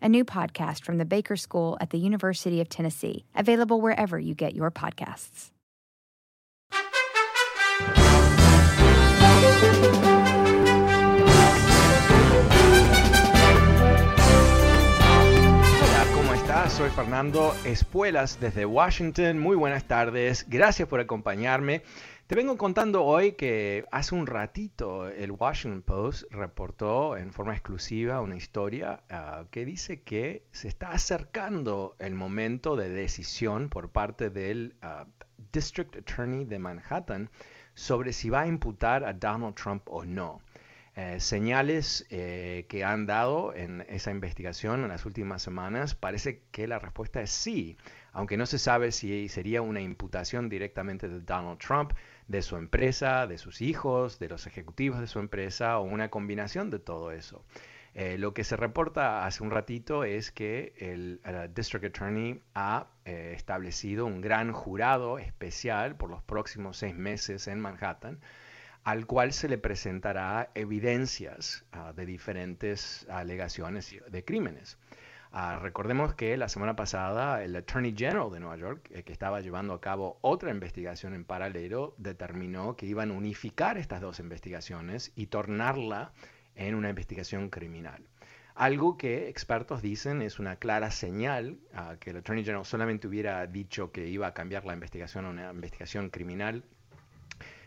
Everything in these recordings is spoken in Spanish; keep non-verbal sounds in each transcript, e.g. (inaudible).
a new podcast from the Baker School at the University of Tennessee, available wherever you get your podcasts. Soy Fernando Espuelas desde Washington. Muy buenas tardes. Gracias por acompañarme. Te vengo contando hoy que hace un ratito el Washington Post reportó en forma exclusiva una historia uh, que dice que se está acercando el momento de decisión por parte del uh, District Attorney de Manhattan sobre si va a imputar a Donald Trump o no. Eh, señales eh, que han dado en esa investigación en las últimas semanas, parece que la respuesta es sí, aunque no se sabe si sería una imputación directamente de Donald Trump, de su empresa, de sus hijos, de los ejecutivos de su empresa o una combinación de todo eso. Eh, lo que se reporta hace un ratito es que el, el District Attorney ha eh, establecido un gran jurado especial por los próximos seis meses en Manhattan, al cual se le presentará evidencias uh, de diferentes alegaciones de crímenes. Uh, recordemos que la semana pasada el Attorney General de Nueva York, eh, que estaba llevando a cabo otra investigación en paralelo, determinó que iban a unificar estas dos investigaciones y tornarla en una investigación criminal. Algo que expertos dicen es una clara señal uh, que el Attorney General solamente hubiera dicho que iba a cambiar la investigación a una investigación criminal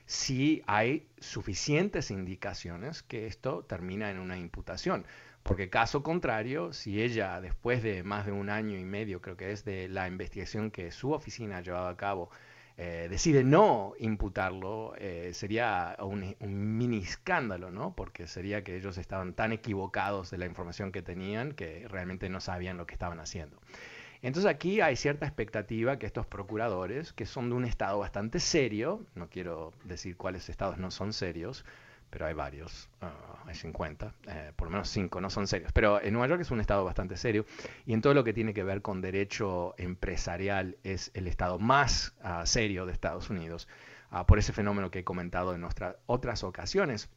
si hay suficientes indicaciones que esto termina en una imputación. Porque caso contrario, si ella, después de más de un año y medio, creo que es de la investigación que su oficina ha llevado a cabo, eh, decide no imputarlo, eh, sería un, un, mini escándalo, ¿no? Porque sería que ellos estaban tan equivocados de la información que tenían que realmente no sabían lo que estaban haciendo. Entonces aquí hay cierta expectativa que estos procuradores, que son de un estado bastante serio, no quiero decir cuáles estados no son serios, pero hay varios, uh, hay 50, eh, por lo menos 5 no son serios, pero en Nueva York es un estado bastante serio y en todo lo que tiene que ver con derecho empresarial es el estado más uh, serio de Estados Unidos, uh, por ese fenómeno que he comentado en nuestras otras ocasiones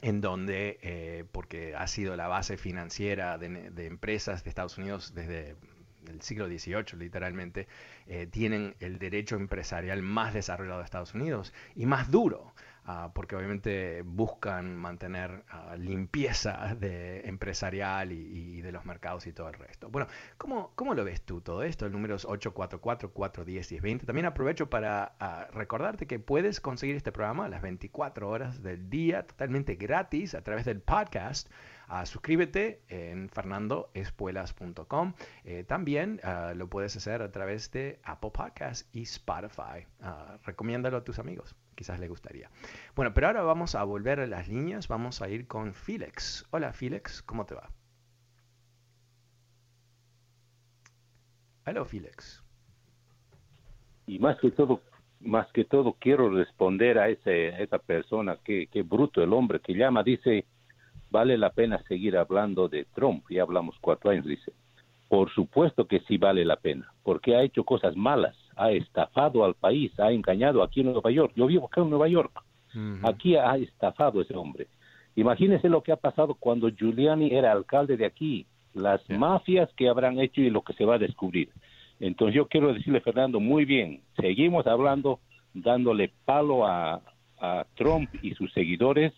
en donde, eh, porque ha sido la base financiera de, empresas de Estados Unidos desde del siglo XVIII, literalmente, eh, tienen el derecho empresarial más desarrollado de Estados Unidos y más duro, uh, porque obviamente buscan mantener uh, limpieza de empresarial y, de los mercados y todo el resto. Bueno, ¿cómo, ¿cómo lo ves tú todo esto? El número es 844-410-1020. También aprovecho para uh, recordarte que puedes conseguir este programa a las 24 horas del día, totalmente gratis, a través del podcast. Uh, suscríbete en fernandoespuelas.com. Eh, también uh, lo puedes hacer a través de Apple Podcasts y Spotify. Uh, recomiéndalo a tus amigos, quizás les gustaría. Bueno, pero ahora vamos a volver a las líneas. Vamos a ir con Felix. Hola Felix, ¿cómo te va? Hola Felix. Y más que todo, más que todo quiero responder a, ese, esa persona, que, que bruto el hombre que llama, dice vale la pena seguir hablando de Trump. Ya hablamos cuatro años, dice. Por supuesto que sí vale la pena, porque ha hecho cosas malas, ha estafado al país, ha engañado aquí en Nueva York. Yo vivo acá en Nueva York. Uh -huh. Aquí ha estafado ese hombre. Imagínense lo que ha pasado cuando Giuliani era alcalde de aquí, las yeah. mafias que habrán hecho y lo que se va a descubrir. Entonces yo quiero decirle, Fernando, muy bien, seguimos hablando, dándole palo a, a Trump y sus seguidores,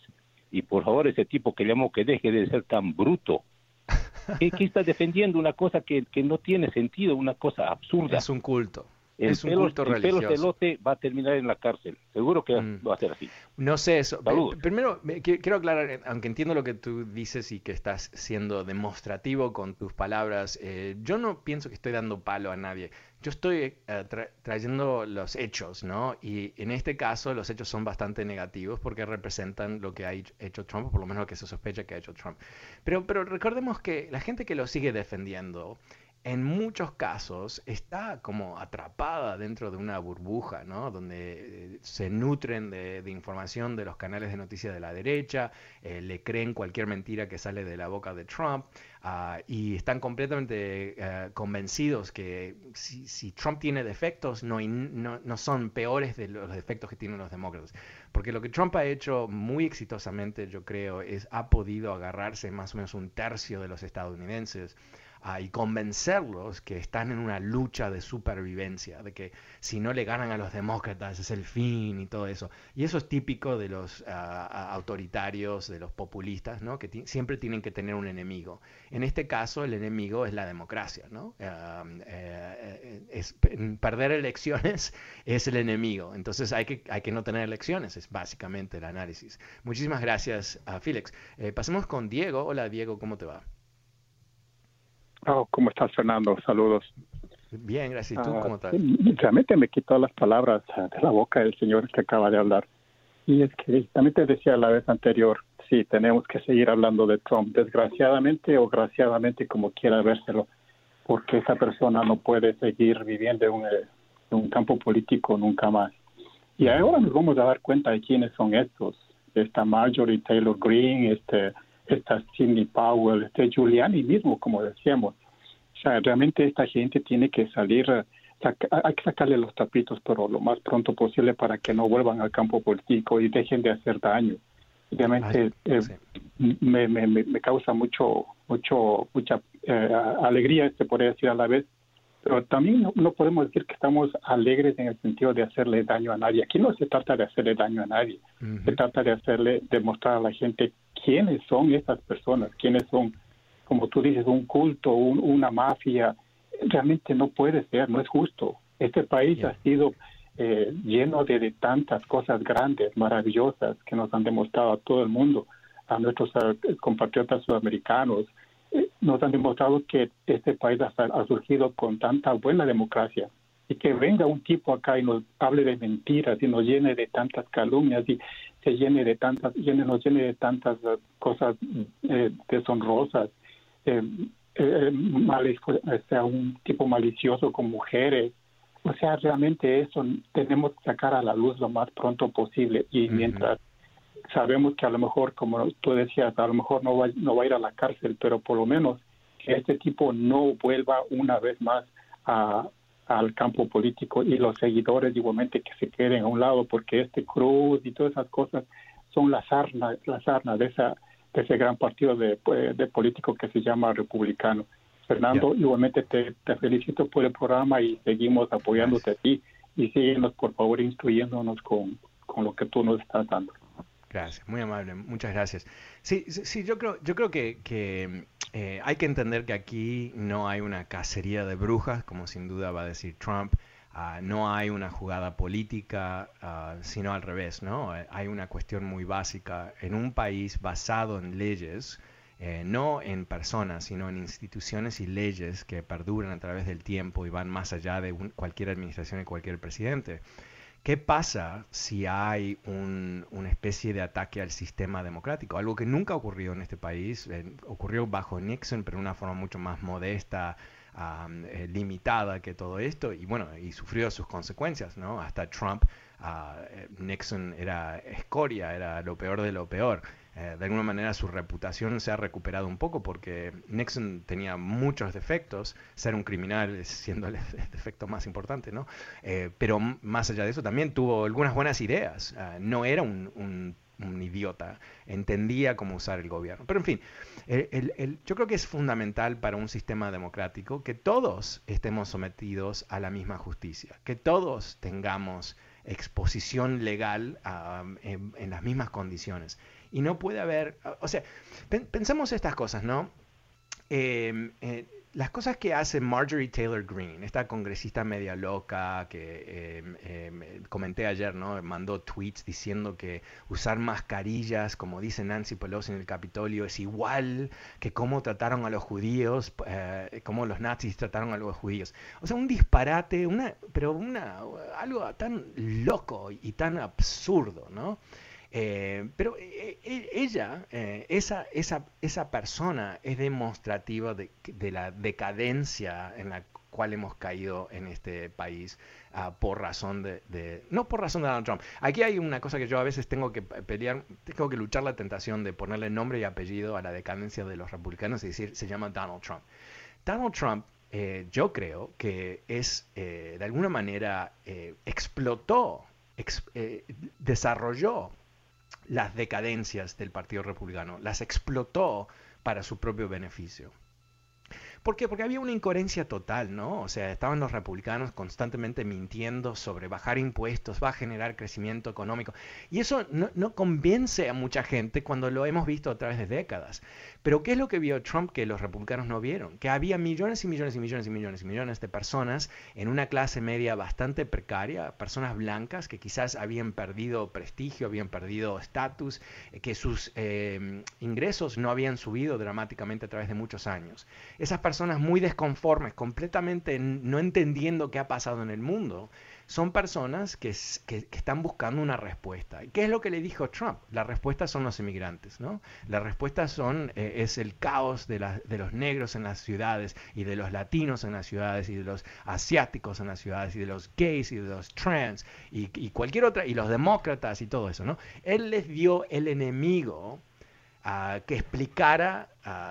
y por favor ese tipo que llamó que deje de ser tan bruto. (laughs) ¿Qué, qué está defendiendo una cosa que, que, no tiene sentido, una cosa absurda? Es un culto. el es un pelo, culto el pelo religioso. celote va a terminar en la cárcel. Seguro que Mm. va a ser así. No sé eso. Saludos. Primero, me- qui- quiero aclarar, eh, aunque entiendo lo que tú dices y que estás siendo demostrativo con tus palabras, eh, yo no pienso que estoy dando palo a nadie. Yo estoy eh, tra- trayendo los hechos, ¿no? Y en este caso los hechos son bastante negativos porque representan lo que ha hecho- Trump, por lo menos lo que se sospecha que ha hecho Trump. Pero, pero recordemos que la gente que lo sigue defendiendo, en muchos casos está como atrapada dentro de una burbuja, ¿no? Donde eh, se nutren de, información de los canales de noticias de la derecha, eh, le creen cualquier mentira que sale de la boca de Trump ah, y están completamente eh, convencidos que si, si Trump tiene defectos no, no, no son peores de los defectos que tienen los demócratas. Porque lo que Trump ha hecho muy exitosamente, yo creo, es ha podido agarrarse más o menos un tercio de los estadounidenses ah, y convencerlos que están en una lucha de supervivencia, de que si no le ganan a los demócratas es el fin y todo eso. Y eso es típico de los ah, autoritarios, de los populistas, ¿no? que siempre tienen que tener un enemigo. En este caso, el enemigo es la democracia. ¿no? Eh, eh, es, perder elecciones (laughs) es el enemigo. Entonces hay que, hay que no tener elecciones, es básicamente el análisis. Muchísimas gracias, a Félix. Eh, pasemos con Diego. Hola, Diego, ¿cómo te va? Oh, ¿Cómo estás, Fernando? Saludos. Bien, gracias. ¿Y tú Ah, cómo estás? Realmente me quitó las palabras ah, de la boca del señor que acaba de hablar. Y es que también te decía la vez anterior, sí, tenemos que seguir hablando de Trump, desgraciadamente o graciadamente, como quiera vérselo, porque esa persona no puede seguir viviendo en un, eh, en un campo político nunca más. Y ahora nos vamos a dar cuenta de quiénes son estos. Esta Marjorie Taylor Greene, este, esta Sidney Powell, este Giuliani mismo, como decíamos. O sea, realmente esta gente tiene que salir, saca- hay que sacarle los tapitos, pero lo más pronto posible para que no vuelvan al campo político y dejen de hacer daño. Realmente eh, sí. me, me me causa mucho, mucho, mucha eh, alegría, se podría decir a la vez, pero también no, no podemos decir que estamos alegres en el sentido de hacerle daño a nadie. Aquí no se trata de hacerle daño a nadie, se trata de hacerle, demostrar a la gente quiénes son estas personas, quiénes son, como tú dices, un culto, un- una mafia. Realmente no puede ser, no es justo. Este país ha sido eh, lleno de, de tantas cosas grandes, maravillosas, que nos han demostrado a todo el mundo, a nuestros eh, compatriotas sudamericanos. Eh, nos han demostrado que este país ha, ha surgido con tanta buena democracia y que venga un tipo acá y nos hable de mentiras y nos llene de tantas calumnias y se llene de tantas, llene, nos llene de tantas eh, cosas eh, deshonrosas, eh, eh, mali- sea un tipo malicioso con mujeres. O sea, realmente eso tenemos que sacar a la luz lo más pronto posible y mientras sabemos que a lo mejor, como tú decías, a lo mejor no va, no va a ir a la cárcel, pero por lo menos que este tipo no vuelva una vez más a, al campo político y los seguidores igualmente que se queden a un lado, porque este Cruz y todas esas cosas son la sarna, la sarna de, esa, de ese gran partido de, de político que se llama republicano. Fernando, igualmente te, te felicito por el programa y seguimos apoyándote a ti y síguenos por favor instruyéndonos con, con lo que tú nos estás dando. Gracias, muy amable, muchas gracias. Sí, sí, yo creo, yo creo que, eh, hay que entender que aquí no hay una cacería de brujas, como sin duda va a decir Trump. Ah, no hay una jugada política, ah, sino al revés, ¿no? Eh, Hay una cuestión muy básica. En un país basado en leyes, eh, no en personas, sino en instituciones y leyes que perduran a través del tiempo y van más allá de un- cualquier administración y cualquier presidente. ¿Qué pasa si hay un- una especie de ataque al sistema democrático? Algo que nunca ocurrió en este país, eh, ocurrió bajo Nixon, pero de una forma mucho más modesta, eh, limitada que todo esto, y bueno, y sufrió sus consecuencias, ¿no? Hasta Trump, eh, Nixon era escoria, era lo peor de lo peor. Eh, de alguna manera su reputación se ha recuperado un poco porque Nixon tenía muchos defectos, ser un criminal siendo el (laughs) defecto más importante, ¿no? Eh, pero más allá de eso también tuvo algunas buenas ideas, Ah, no era un, un- idiota, entendía cómo usar el gobierno. Pero en fin, el- el- yo creo que es fundamental para un sistema democrático que todos estemos sometidos a la misma justicia, que todos tengamos exposición legal ah, en las mismas condiciones. Y no puede haber, o sea, pen- pensemos estas cosas, ¿no? Eh, eh, las cosas que hace Marjorie Taylor Greene, esta congresista media loca que em, em, comenté ayer, ¿no? Mandó tweets diciendo que usar mascarillas, como dice Nancy Pelosi en el Capitolio, es igual que cómo trataron a los judíos, eh, cómo los nazis trataron a los judíos. O sea, un disparate, una, pero una, algo tan loco y tan absurdo, ¿no? Eh, pero eh, eh, ella, esa, esa, esa, persona es demostrativa de, la decadencia en la cual hemos caído en este país ah, por razón de, no por razón de Donald Trump. Aquí hay una cosa que yo a veces tengo que pelear, tengo que luchar la tentación de ponerle nombre y apellido a la decadencia de los republicanos y decir, se llama Donald Trump. Donald Trump yo creo que es, de alguna manera, explotó, desarrolló las decadencias del Partido Republicano, las explotó para su propio beneficio. ¿Por qué? Porque había una incoherencia total, ¿no? O sea, estaban los republicanos constantemente mintiendo sobre bajar impuestos, va a generar crecimiento económico. Y eso no, convence a mucha gente cuando lo hemos visto a través de décadas. Pero ¿qué es lo que vio Trump que los republicanos no vieron? Que había millones y millones y millones y millones y millones de personas en una clase media bastante precaria, personas blancas que quizás habían perdido prestigio, habían perdido estatus, eh, que sus eh, ingresos no habían subido dramáticamente a través de muchos años. Esas muy desconformes, completamente no entendiendo qué ha pasado en el mundo, son personas que, están buscando una respuesta. ¿Qué es lo que le dijo Trump? La respuesta son los inmigrantes, ¿no? La respuesta son, eh, es el caos de, los negros en las ciudades y de los latinos en las ciudades y de los asiáticos en las ciudades y de los gays y de los trans y, cualquier otra, y los demócratas y todo eso, ¿no? Él les dio el enemigo uh, que explicara,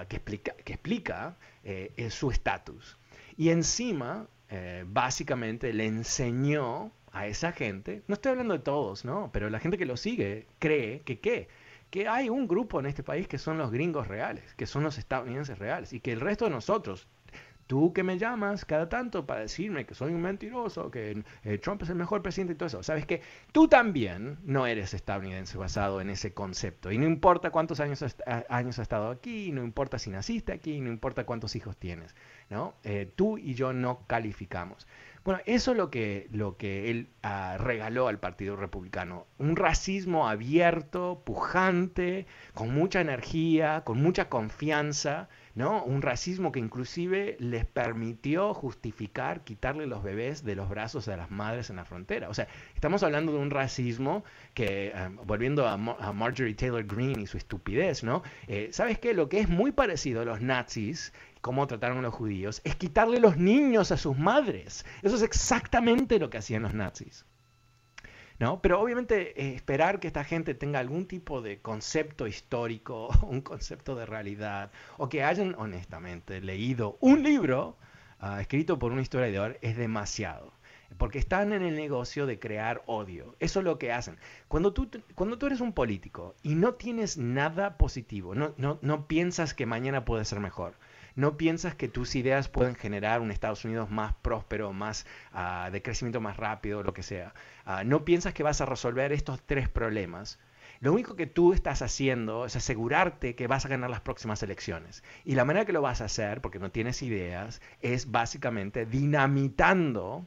que, explica, que explica eh, su estatus. Y encima, eh, básicamente, le enseñó a esa gente, no estoy hablando de todos, ¿no? Pero la gente que lo sigue cree que qué? Que hay un grupo en este país que son los gringos reales, que son los estadounidenses reales, y que el resto de nosotros, tú que me llamas cada tanto para decirme que soy un mentiroso, que eh, Trump es el mejor presidente y todo eso, sabes que tú también no eres estadounidense basado en ese concepto. Y no importa cuántos años, años has estado aquí, no importa si naciste aquí, no importa cuántos hijos tienes, ¿no? Eh, tú y yo no calificamos. Bueno, eso es lo que, lo que él ah, regaló al Partido Republicano. Un racismo abierto, pujante, con mucha energía, con mucha confianza, ¿no? Un racismo que inclusive les permitió justificar quitarle los bebés de los brazos de las madres en la frontera. O sea, estamos hablando de un racismo que, eh, volviendo a, Marjorie Taylor Greene y su estupidez, ¿no? Eh, ¿Sabes qué? Lo que es muy parecido a los nazis cómo trataron a los judíos, es quitarle los niños a sus madres. Eso es exactamente lo que hacían los nazis. ¿No? Pero obviamente eh, esperar que esta gente tenga algún tipo de concepto histórico, (laughs) un concepto de realidad, o que hayan honestamente leído un libro ah, escrito por un historiador es demasiado. Porque están en el negocio de crear odio. Eso es lo que hacen. Cuando tú, cuando tú eres un político y no tienes nada positivo, no, no, no piensas que mañana puede ser mejor, no piensas que tus ideas pueden generar un Estados Unidos más próspero, más ah, de crecimiento más rápido, lo que sea. Ah, no piensas que vas a resolver estos tres problemas. Lo único que tú estás haciendo es asegurarte que vas a ganar las próximas elecciones. Y la manera que lo vas a hacer, porque no tienes ideas, es básicamente dinamitando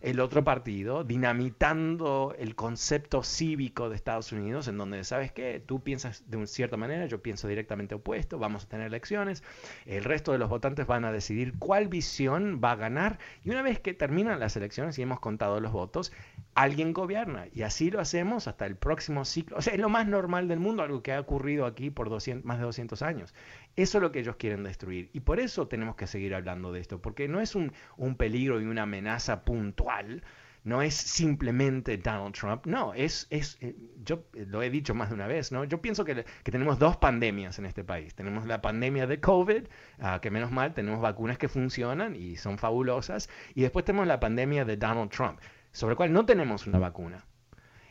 el otro partido, dinamitando el concepto cívico de Estados Unidos, en donde, ¿sabes qué? Tú piensas de una cierta manera, yo pienso directamente opuesto, vamos a tener elecciones, el resto de los votantes van a decidir cuál visión va a ganar, y una vez que terminan las elecciones y hemos contado los votos, alguien gobierna, y así lo hacemos hasta el próximo ciclo. O sea, es lo más normal del mundo, algo que ha ocurrido aquí por 200, más de 200 años. Eso es lo que ellos quieren destruir. Y por eso tenemos que seguir hablando de esto, porque no es un, peligro y una amenaza puntual, no es simplemente Donald Trump, no, es, es eh, yo lo he dicho más de una vez, ¿no? Yo pienso que, tenemos dos pandemias en este país. Tenemos la pandemia de COVID, ah, que menos mal tenemos vacunas que funcionan y son fabulosas, y después tenemos la pandemia de Donald Trump, sobre la cual no tenemos una vacuna.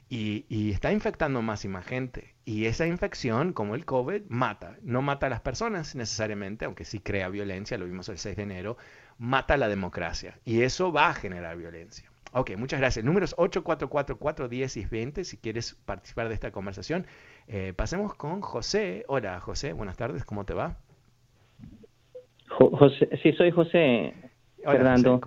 Y, está infectando más y más gente. Y esa infección, como el COVID, mata. No mata a las personas necesariamente, aunque sí crea violencia, lo vimos el 6 de enero, mata a la democracia. Y eso va a generar violencia. Ok, muchas gracias. Números 844 10 y 20, si quieres participar de esta conversación. Eh, pasemos con José. Hola, José, buenas tardes, ¿cómo te va? José, sí, soy José, Fernando.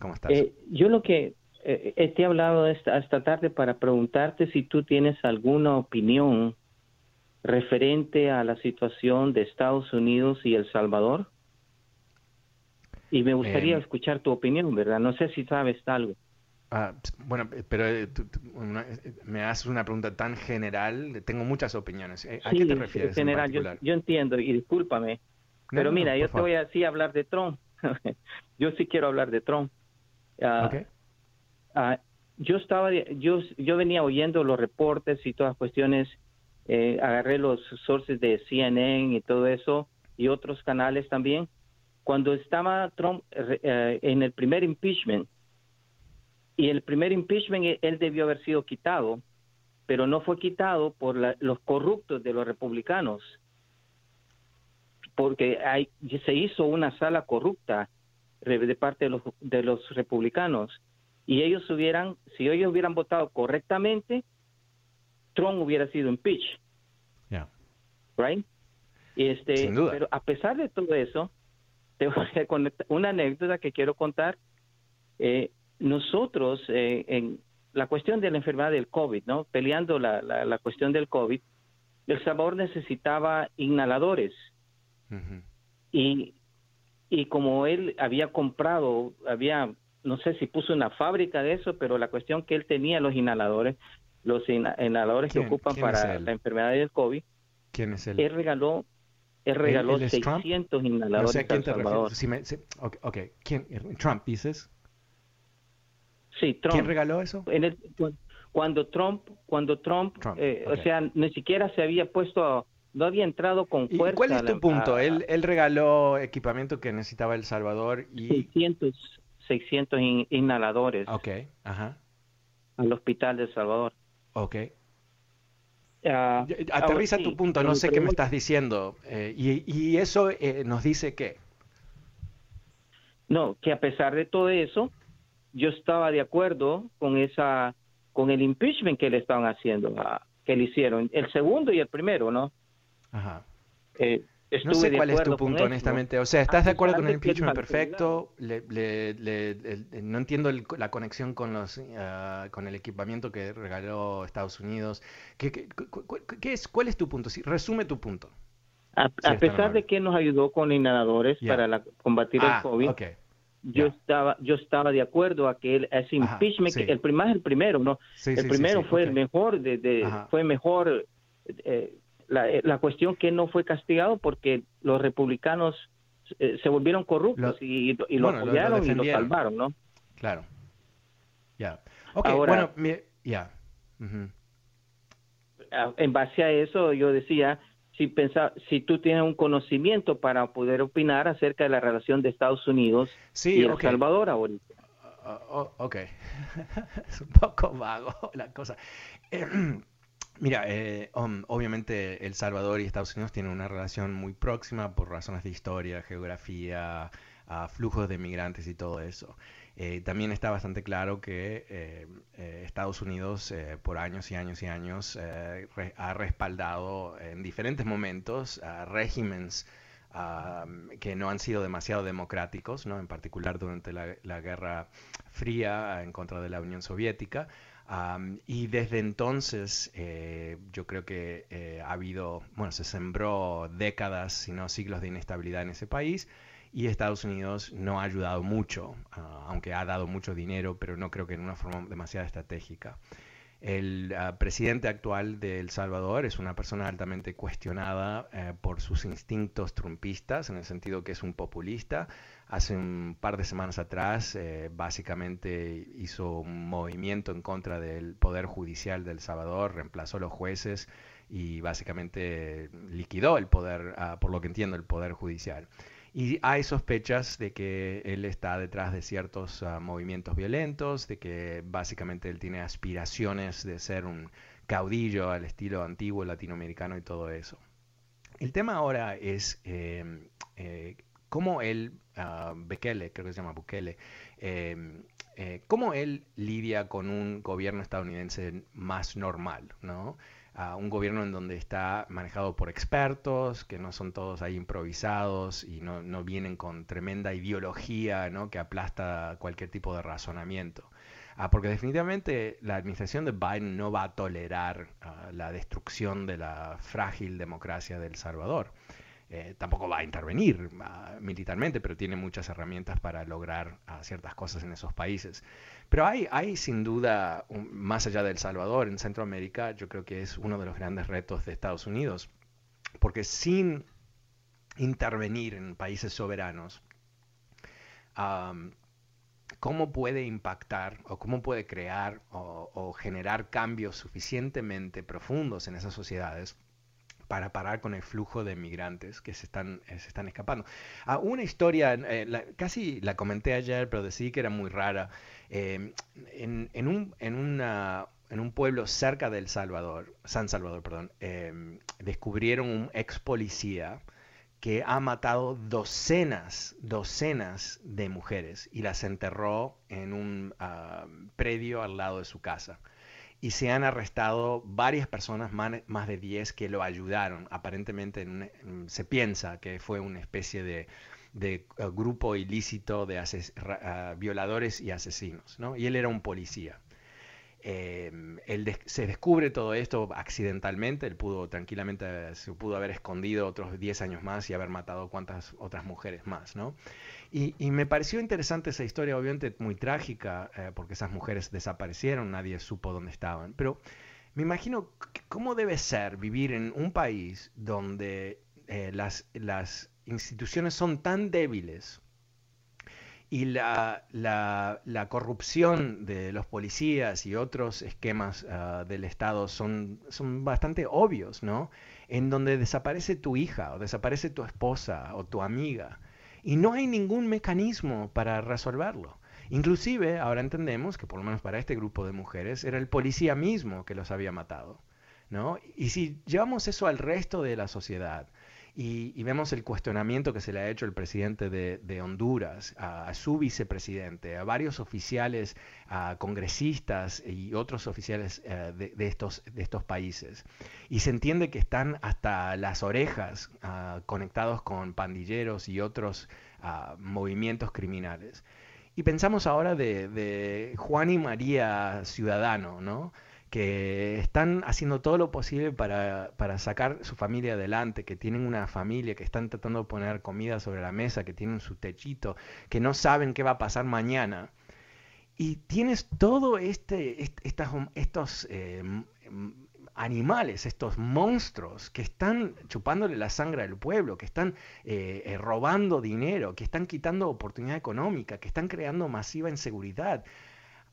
¿Cómo estás? Eh, yo lo que eh, te he hablado esta, esta tarde para preguntarte si tú tienes alguna opinión referente a la situación de Estados Unidos y El Salvador. Y me gustaría Em. escuchar tu opinión, ¿verdad? No sé si sabes algo. Ah, bueno, pero eh, tú- tú- una- eh, me haces una pregunta tan general, tengo muchas opiniones. Eh, ¿A Sí, qué te en refieres en general, yo, particular? yo entiendo y discúlpame, No, pero mira, no, yo te voy a sí hablar de Trump. (laughs) yo sí quiero hablar de Trump. Ok. Ah, yo estaba, yo, yo venía oyendo los reportes y todas las cuestiones, eh, agarré los sources de CNN y todo eso y otros canales también. Cuando estaba Trump eh, en el primer impeachment, y el primer impeachment eh, él debió haber sido quitado, pero no fue quitado por la- los corruptos de los republicanos, porque hay, se hizo una sala corrupta de parte de los, de los republicanos y ellos hubieran, si ellos hubieran votado correctamente, Trump hubiera sido impeached, Ya. right? Este, Sin duda. Pero a pesar de todo eso, te voy a conectar una anécdota que quiero contar. Eh, nosotros, eh, en la cuestión de la enfermedad del COVID, ¿no? Peleando la, la, la cuestión del COVID, El Salvador necesitaba inhaladores Ujú. y, y como él había comprado, había, no sé si puso una fábrica de eso, pero la cuestión que él tenía los inhaladores, los inhaladores que ¿Quién- ocupan para la enfermedad del COVID, ¿Quién es él? él regaló, él regaló es Trump? 600 No inhaladores sé a quién a te El Salvador. Si me- si- ok, ok. ¿Quién? Trump, dices. Sí, Trump. ¿Quién regaló eso? en el- cu- cuando Trump, cuando Trump, Trump, eh, ok. o sea, ni siquiera se había puesto, a- no había entrado con ¿Y fuerza. cuál es a tu punto? a- Él, él regaló equipamiento que necesitaba El Salvador y... 600, 600 in- inhaladores Ok, ajá, al hospital de El Salvador. ok. Ah, Aterriza sí, tu punto, no sé qué me estás diciendo. eh, y, y eso eh, nos dice qué. No, que a pesar de todo eso, yo estaba de acuerdo con esa, con el impeachment que le estaban haciendo, que le hicieron, el segundo y el primero, ¿no? Ajá. Eh, No sé cuál es tu punto, eso, ¿no? honestamente. O sea, ¿estás de acuerdo con el que impeachment perfecto? Le- le- le- le- no entiendo el- la conexión con los ah, con el equipamiento que regaló Estados Unidos. ¿Qué, es, ¿Cuál es tu punto? Sí, resume tu punto. A, Sí, pesar de que nos ayudó con inhaladores para la- combatir Ah, el COVID, ok. yo estaba yo estaba de acuerdo a que el, ese Ajá, impeachment, que sí. el primer el primero, ¿no? Sí, el primero sí, fue el mejor, de, fue mejor. eh, la, eh, la cuestión que no fue castigado porque los republicanos eh, se volvieron corruptos Lo- y, y lo bueno, lo- lo apoyaron y lo salvaron, ¿no? Claro. Ya. Ok, Ahora- bueno, ya. En base a eso yo decía, si pensa, si tú tienes un conocimiento para poder opinar acerca de la relación de Estados Unidos Sí, y El. Salvador ahorita. Ok. (laughs) es un poco vago la cosa. (clears throat) Eh, mira, eh, obviamente El Salvador y Estados Unidos tienen una relación muy próxima por razones de historia, geografía, flujos de migrantes y todo eso. Eh, también está bastante claro que eh, eh, Estados Unidos por años y años y años re- ha respaldado en diferentes momentos a regímenes ah, que no han sido demasiado democráticos, ¿no? en particular durante la Guerra Fría en contra de la Unión Soviética. Am, y desde entonces eh, yo creo que eh, ha habido, bueno, se sembró décadas, si no siglos de inestabilidad en ese país y Estados Unidos no ha ayudado mucho, ah, aunque ha dado mucho dinero, pero no creo que en una forma demasiado estratégica. El ah, presidente actual de El Salvador es una persona altamente cuestionada eh, por sus instintos trumpistas, en el sentido que es un populista. Hace un par de semanas atrás, eh, básicamente hizo un movimiento en contra del Poder Judicial de El Salvador, reemplazó los jueces y básicamente liquidó el poder, ah, por lo que entiendo, el Poder Judicial. Y hay sospechas de que él está detrás de ciertos ah, movimientos violentos, de que básicamente él tiene aspiraciones de ser un caudillo al estilo antiguo latinoamericano y todo eso. El tema ahora es eh, eh, cómo él, Bekele, creo que se llama Bukele, eh, eh, cómo él lidia con un gobierno estadounidense más normal, ¿no? un gobierno en donde está manejado por expertos, que no son todos ahí improvisados y no, no vienen con tremenda ideología ¿no? que aplasta cualquier tipo de razonamiento. Ah, porque definitivamente la administración de Biden no va a tolerar ah, la destrucción de la frágil democracia de El Salvador. Eh, tampoco va a intervenir ah, militarmente, pero tiene muchas herramientas para lograr ciertas cosas en esos países. Pero hay, hay sin duda, más allá de El Salvador, en Centroamérica, yo creo que es uno de los grandes retos de Estados Unidos, porque intervenir en países soberanos, cómo puede impactar o cómo puede crear o, generar cambios suficientemente profundos en esas sociedades para parar con el flujo de migrantes que se están, eh, se están escapando. Ah, una historia, eh, casi la comenté ayer, pero decidí que era muy rara. Eh, en, un, en, en, un, pueblo cerca del Salvador, San Salvador, perdón, descubrieron un ex policía que ha matado docenas, docenas de mujeres y las enterró en un ah, predio al lado de su casa. Y se han arrestado varias personas, más, de 10, que lo ayudaron. Aparentemente se piensa que fue una especie de, ah, grupo ilícito de ah, violadores y asesinos. ¿no? Y él era un policía. Em, él se descubre todo esto accidentalmente, él pudo tranquilamente, se pudo haber escondido otros 10 años más y haber matado cuantas otras mujeres más, ¿no? Y, me pareció interesante esa historia, obviamente muy trágica, eh, porque esas mujeres desaparecieron, nadie supo dónde estaban, pero me imagino cómo debe ser vivir en un país donde eh, las instituciones son tan débiles, y la, la, corrupción de los policías y otros esquemas ah, del Estado son, son bastante obvios, ¿no? En donde desaparece tu hija o desaparece tu esposa o tu amiga y no hay ningún mecanismo para resolverlo. Inclusive ahora entendemos que por lo menos para este grupo de mujeres era el policía mismo que los había matado. ¿no? Y si llevamos eso al resto de la sociedad, y, vemos el cuestionamiento que se le ha hecho el presidente de, Honduras, a, su vicepresidente, a varios oficiales, a congresistas y otros oficiales eh, de, estos, de estos países. Y se entiende que están hasta las orejas ah, conectados con pandilleros y otros ah, movimientos criminales. Y pensamos ahora de, de Juan y María Ciudadano, ¿no? Que están haciendo todo lo posible para, sacar su familia adelante, que tienen una familia, que están tratando de poner comida sobre la mesa, que tienen su techito, que no saben qué va a pasar mañana. Y tienes todo este, estos eh, animales, estos monstruos que están chupándole la sangre al pueblo, que están eh, eh, robando dinero, que están quitando oportunidad económica, que están creando masiva inseguridad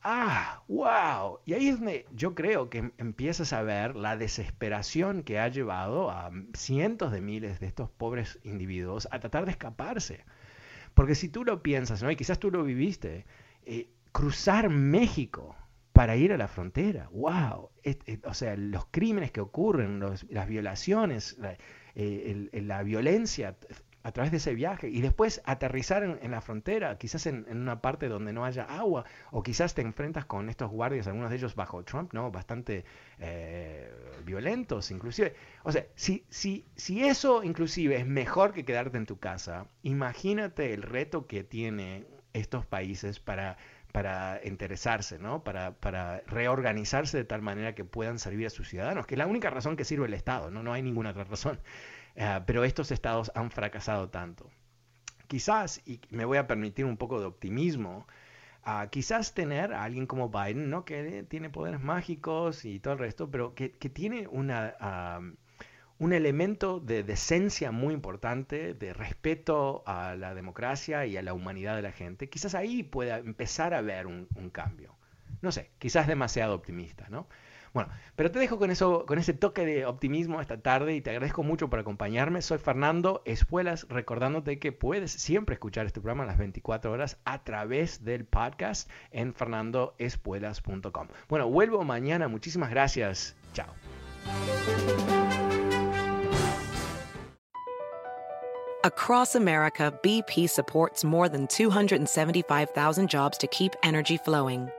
ah, wow. Y ahí es donde yo creo que empiezas a ver la desesperación que ha llevado a cientos de miles de estos pobres individuos a tratar de escaparse. Porque si tú lo piensas, ¿no? y quizás tú lo viviste, eh, cruzar México para ir a la frontera, wow. o sea, los crímenes que ocurren, las violaciones, la, eh, la violencia a través de ese viaje y después aterrizar en, la frontera, quizás en, una parte donde no haya agua, o quizás te enfrentas con estos guardias, algunos de ellos bajo Trump, ¿no? Bastante eh, violentos, inclusive. O sea, si, si, si eso inclusive es mejor que quedarte en tu casa, imagínate el reto que tienen estos países para para interesarse, ¿no? Para, para, reorganizarse de tal manera que puedan servir a sus ciudadanos, que es la única razón que sirve el Estado, ¿no? No hay ninguna otra razón. Eh, pero estos estados han fracasado tanto. Quizás, y me voy a permitir un poco de optimismo, uh, quizás tener a alguien como Biden, ¿no? que tiene poderes mágicos y todo el resto, pero que, tiene una, un elemento de decencia muy importante, de respeto a la democracia y a la humanidad de la gente, quizás ahí pueda empezar a haber un, un cambio. No sé, quizás demasiado optimista, ¿no? Bueno, pero te dejo con eso, con ese toque de optimismo esta tarde y te agradezco mucho por acompañarme. Soy Fernando Espuelas, recordándote que puedes siempre escuchar este programa a las 24 horas a través del podcast en fernandoespuelas.com. Bueno, vuelvo mañana. Muchísimas gracias. Chao. Across America, BP supports more than 275,000 jobs to keep energy flowing.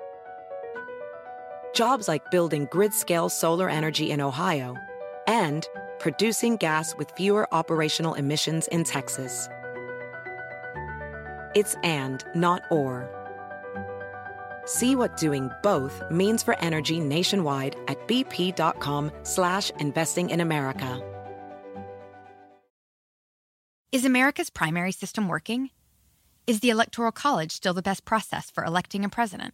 Jobs like building grid scale solar energy in Ohio and producing gas with fewer operational emissions in Texas. It's and, not or. See what doing both means for energy nationwide at bp.com slash investing in America. Is America's primary system working? Is the Electoral College still the best process for electing a president?